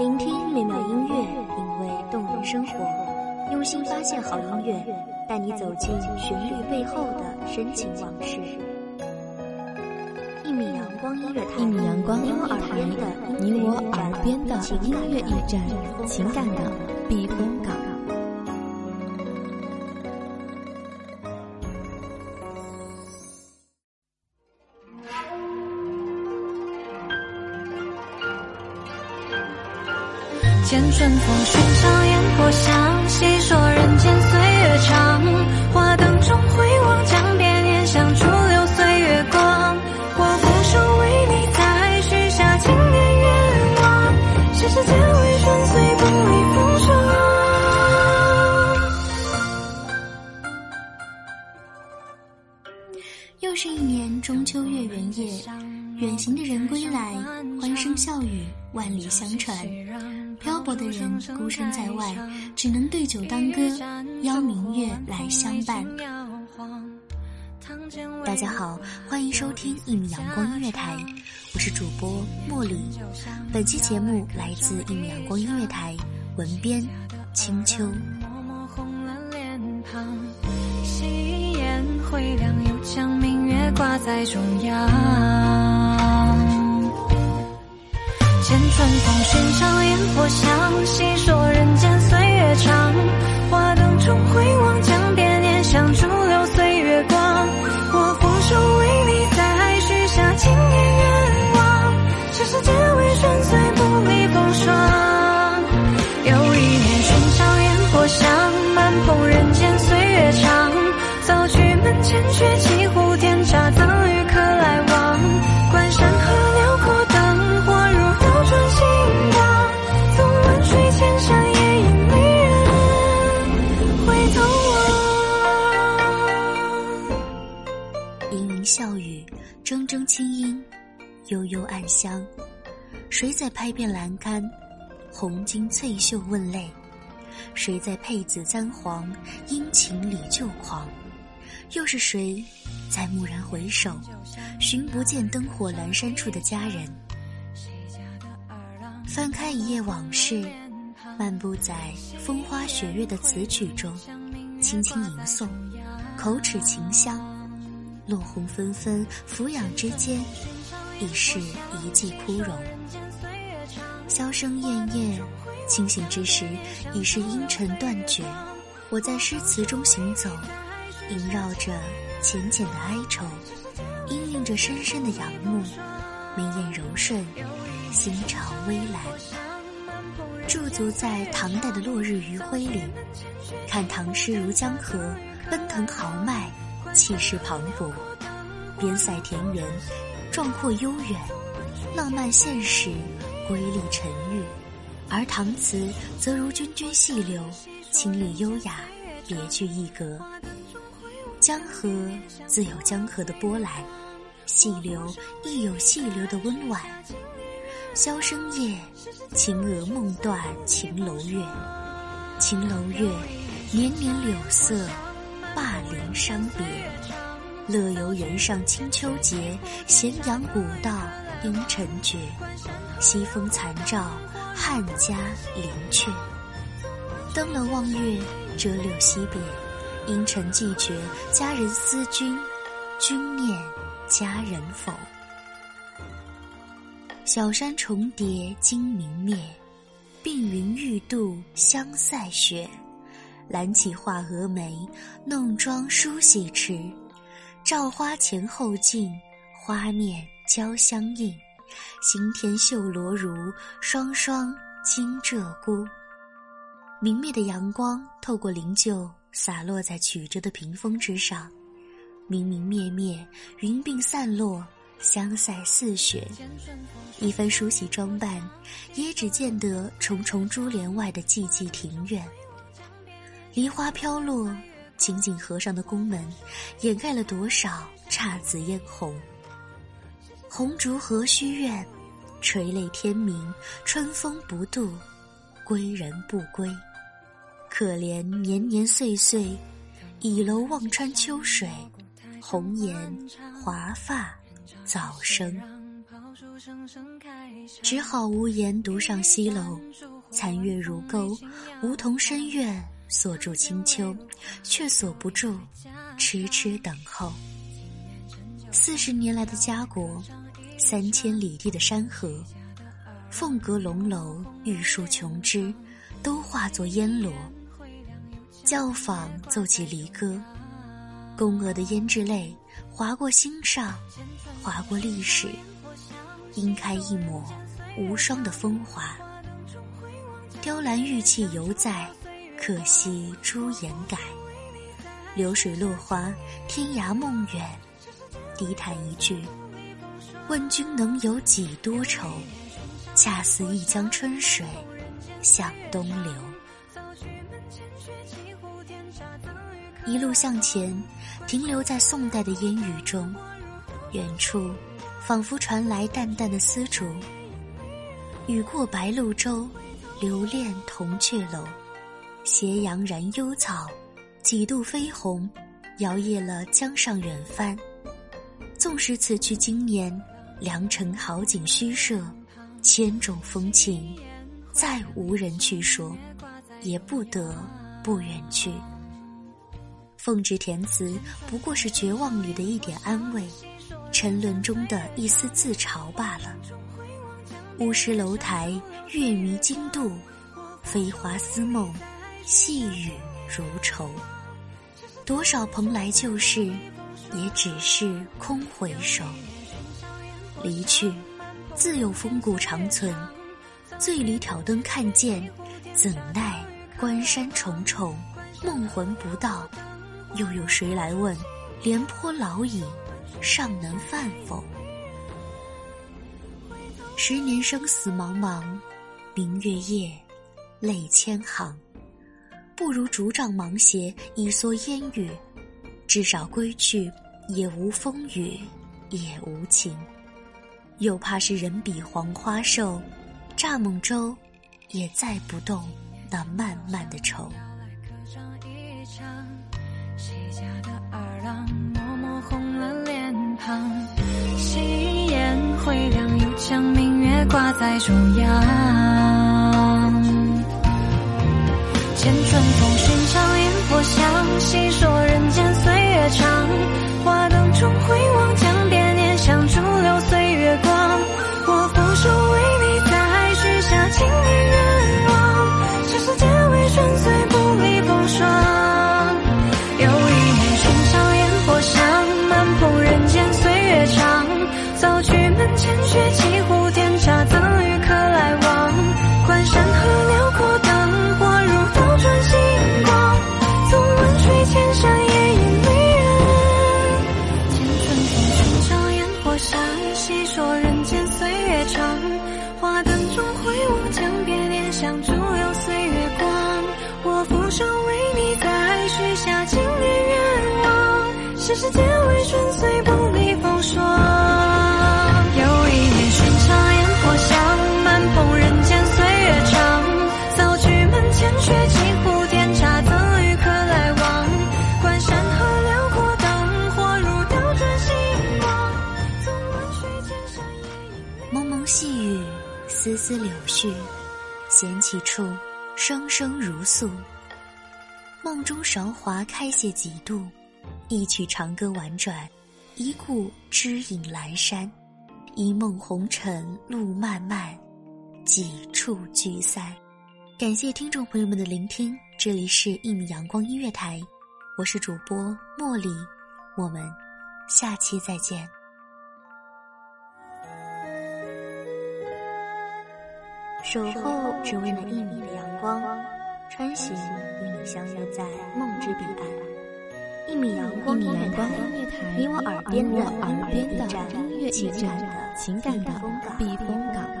聆听美妙音乐，品味动人生活，用心发现好音乐，带你走进旋律背后的深情往事。一米阳光音乐台，一米阳光音乐台，你我耳边的音乐驿站，情感的避风港。见春风寻常烟火香，细说人间岁月长。花灯中回望，江边烟香逐流岁月光。我俯首为你，再许下千年愿望，世事皆为顺遂，不离风霜。又是一年中秋月圆夜，远行的人归来，欢声笑语，万里相传。漂泊的人孤身在外，只能对酒当歌，邀明月来相伴。大家好，欢迎收听一米阳光音乐台，我是主播茉莉。本期节目来自一米阳光音乐台，文编青秋。夕烟回亮，又将明月挂在中央。见春风寻我相信说人清音，悠悠暗香。谁在拍遍栏杆？红巾翠袖问泪。谁在佩紫簪黄？殷勤里旧狂。又是谁，在蓦然回首，寻不见灯火阑珊处的佳人？翻开一页往事，漫步在风花雪月的词曲中，轻轻吟诵，口齿清香。落红纷纷，俯仰之间，已是一季枯荣。箫声咽咽，清醒之时，已是阴沉断绝。我在诗词中行走。萦绕着浅浅的哀愁，氤氲着深深的仰慕，眉眼柔顺，心潮微澜。驻足在唐代的落日余晖里，看唐诗如江河，奔腾豪迈，气势磅礴，边塞田园，壮阔悠远，浪漫现实，瑰丽沉郁；而唐词则如涓涓细流，清丽优雅，别具一格。江河自有江河的波澜，细流亦有细流的温婉。箫声夜，秦娥梦断秦楼月。秦楼月，年年柳色，灞陵伤别。乐游原上清秋节，咸阳古道应尘绝。西风残照，汉家陵阙。登楼望月，折柳惜别。阴沉寂绝，佳人思君，君念佳人否？小山重叠金明灭，鬓云欲度香塞雪。揽起画蛾眉，弄妆梳洗迟。照花前后镜，花面交相映。新添绣罗襦，双双惊鹧鸪。明媚的阳光透过灵柩。洒落在曲折的屏风之上，明明灭灭，云鬓散落，香腮似雪。一番梳洗装扮，也只见得重重珠帘外的寂寂庭院。梨花飘落，紧紧合上的宫门，掩盖了多少姹紫嫣红。红烛何须怨？垂泪天明，春风不度，归人不归。可怜年年岁岁，倚楼望穿秋水，红颜华发早生。只好无言独上西楼，残月如钩，梧桐深院锁住清秋，却锁不住痴痴等候。四十年来的家国，三千里地的山河，凤阁龙楼，玉树琼枝，都化作烟罗。教坊奏起离歌，宫娥的胭脂泪划过心上，划过历史，晕开一抹无双的风华。雕栏玉砌犹在，可惜朱颜改。流水落花，天涯梦远。低叹一句：问君能有几多愁？恰似一江春水向东流。一路向前，停留在宋代的烟雨中，远处仿佛传来淡淡的丝竹。雨过白鹭洲，留恋铜雀楼。斜阳染幽草，几度飞鸿，摇曳了江上远帆。纵使此去经年，良辰好景虚设，千种风情，再无人去说，也不得不远去。奉旨填词，不过是绝望里的一点安慰，沉沦中的一丝自嘲罢了。乌师楼台，月迷津渡，飞花似梦，细雨如愁。多少蓬莱旧事，也只是空回首。离去，自有风骨长存。醉里挑灯看剑，怎奈关山重重，梦魂不到。又有谁来问？廉颇老矣，尚能饭否？十年生死茫茫，明月夜，泪千行。不如竹杖芒鞋，一蓑烟雨。至少归去，也无风雨，也无晴。又怕是人比黄花瘦，蚱蜢舟，也载不动那漫漫的愁。谁家的儿郎默默红了脸庞？夕颜回亮，又将明月挂在中央。见春风寻常烟火香，细说人间岁月长。花灯中回望，江边念想，逐流柳絮，闲起处，声声如诉。梦中韶华开谢几度。一曲长歌婉转，一顾知影阑珊，一梦红尘路漫漫，几处聚散。感谢听众朋友们的聆听，这里是一米阳光音乐台，我是主播茉莉，我们下期再见。守候只为那一米的阳光，穿行与你相约在梦之彼岸。一米阳光音乐台，你我耳边的音乐驿站，情感的避风港。